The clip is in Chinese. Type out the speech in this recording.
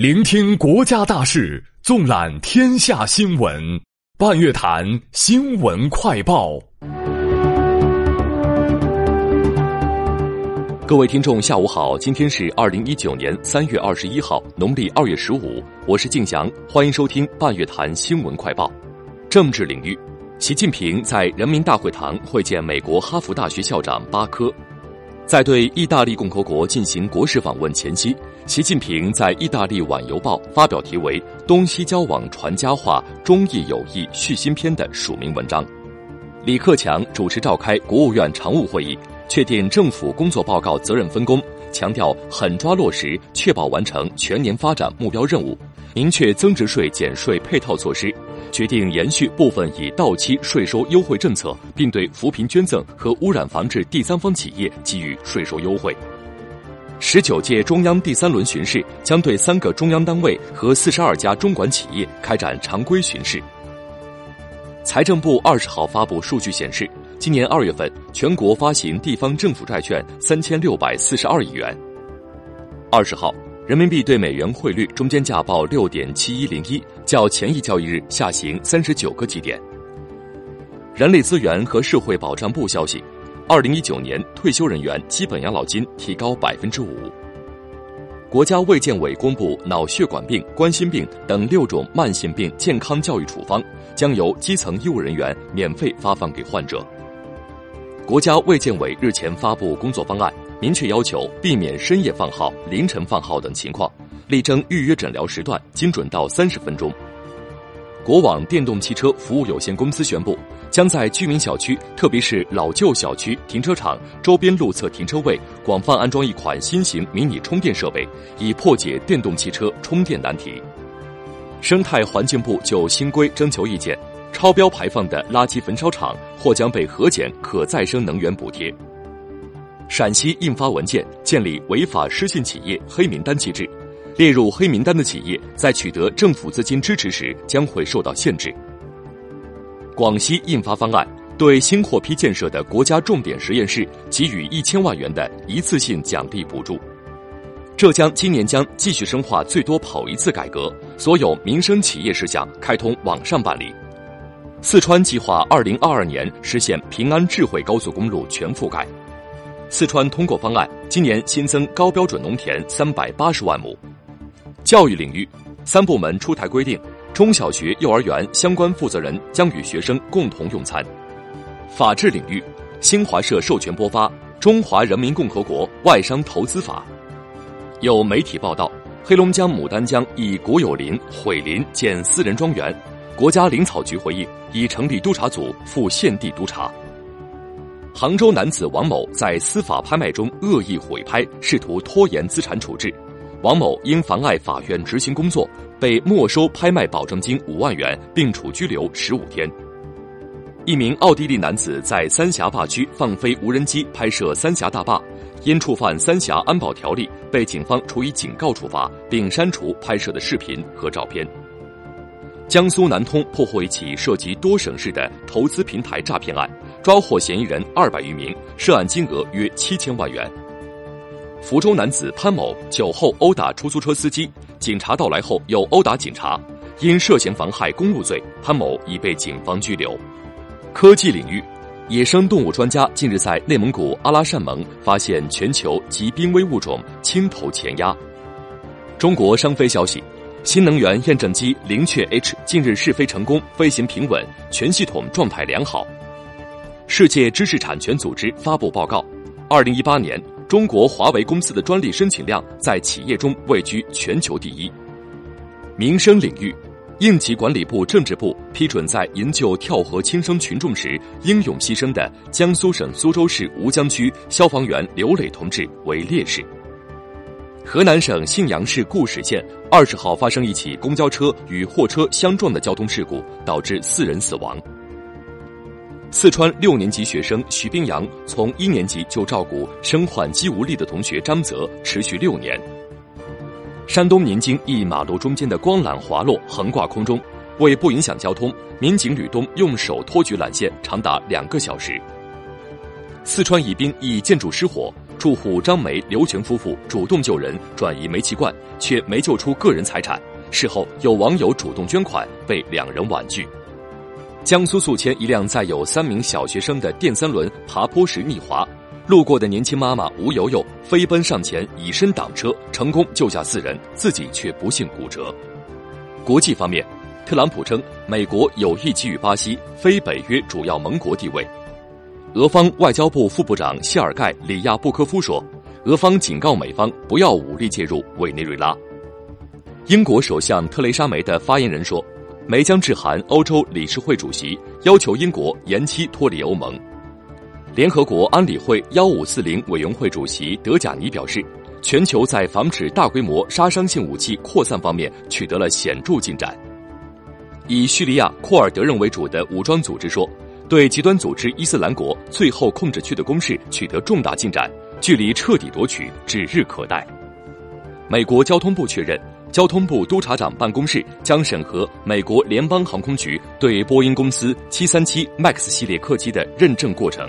聆听国家大事，纵览天下新闻。半月谈新闻快报。各位听众，下午好，今天是二零一九年三月二十一号，农历二月十五，我是静祥，欢迎收听半月谈新闻快报。政治领域，习近平在人民大会堂会见美国哈佛大学校长巴科。在对意大利共和国进行国事访问前夕，习近平在意大利晚邮报发表题为《东西交往传佳话，中意友谊续新篇》的署名文章。李克强主持召开国务院常务会议，确定政府工作报告责任分工，强调狠抓落实，确保完成全年发展目标任务，明确增值税减税配套措施。决定延续部分已到期税收优惠政策，并对扶贫捐赠和污染防治第三方企业给予税收优惠。十九届中央第三轮巡视将对三个中央单位和四十二家中管企业开展常规巡视。财政部二十号发布数据显示，今年二月份全国发行地方政府债券三千六百四十二亿元。二十号。人民币对美元汇率中间价报六点七一零一，较前一交易日下行三十九个基点。人力资源和社会保障部消息，二零一九年退休人员基本养老金提高百分之五。国家卫健委公布脑血管病、冠心病等六种慢性病健康教育处方，将由基层医务人员免费发放给患者。国家卫健委日前发布工作方案。明确要求避免深夜放号、凌晨放号等情况，力争预约诊疗时段精准到三十分钟。国网电动汽车服务有限公司宣布，将在居民小区，特别是老旧小区停车场周边路侧停车位广泛安装一款新型迷你充电设备，以破解电动汽车充电难题。生态环境部就新规征求意见，超标排放的垃圾焚烧厂或将被核减可再生能源补贴。陕西印发文件，建立违法失信企业黑名单机制，列入黑名单的企业在取得政府资金支持时将会受到限制。广西印发方案，对新获批建设的国家重点实验室给予一千万元的一次性奖励补助。浙江今年将继续深化最多跑一次改革，所有民生企业事项开通网上办理。四川计划二零二二年实现平安智慧高速公路全覆盖。四川通过方案，今年新增高标准农田三百八十万亩。教育领域，三部门出台规定，中小学、幼儿园相关负责人将与学生共同用餐。法治领域，新华社授权播发《中华人民共和国外商投资法》。有媒体报道，黑龙江牡丹江以国有林毁林建私人庄园，国家林草局回应，已成立督查组赴现地督查。杭州男子王某在司法拍卖中恶意毁拍，试图拖延资产处置。王某因妨碍法院执行工作，被没收拍卖保证金五万元，并处拘留十五天。一名奥地利男子在三峡坝区放飞无人机拍摄三峡大坝，因触犯三峡安保条例，被警方处以警告处罚，并删除拍摄的视频和照片。江苏南通破获一起涉及多省市的投资平台诈骗案，抓获嫌疑人二百余名，涉案金额约七千万元。福州男子潘某酒后殴打出租车司机，警察到来后又殴打警察，因涉嫌妨害公务罪，潘某已被警方拘留。科技领域，野生动物专家近日在内蒙古阿拉善盟发现全球极濒危物种青头前鸭。中国商飞消息。新能源验证机灵雀 H 近日试飞成功，飞行平稳，全系统状态良好。世界知识产权组织发布报告，二零一八年中国华为公司的专利申请量在企业中位居全球第一。民生领域，应急管理部政治部批准在营救跳河轻生群众时英勇牺牲的江苏省苏州市吴江区消防员刘磊同志为烈士。河南省信阳市固始县二十号发生一起公交车与货车相撞的交通事故，导致四人死亡。四川六年级学生徐冰洋从一年级就照顾身患肌无力的同学张泽，持续六年。山东宁津一马路中间的光缆滑落，横挂空中，为不影响交通，民警吕东用手托举缆线长达两个小时。四川宜宾一建筑失火。住户张梅、刘全夫妇主动救人转移煤气罐，却没救出个人财产。事后有网友主动捐款，被两人婉拒。江苏宿迁一辆载有三名小学生的电三轮爬坡时逆滑，路过的年轻妈妈吴游游飞奔上前以身挡车，成功救下四人，自己却不幸骨折。国际方面，特朗普称美国有意给予巴西非北约主要盟国地位。俄方外交部副部长谢尔盖·里亚布科夫说，俄方警告美方不要武力介入委内瑞拉。英国首相特蕾莎梅的发言人说，梅将致函欧洲理事会主席，要求英国延期脱离欧盟。联合国安理会幺五四零委员会主席德贾尼表示，全球在防止大规模杀伤性武器扩散方面取得了显著进展。以叙利亚库尔德人为主的武装组织说。对极端组织伊斯兰国最后控制区的攻势取得重大进展，距离彻底夺取指日可待。美国交通部确认，交通部督察长办公室将审核美国联邦航空局对波音公司737 MAX 系列客机的认证过程。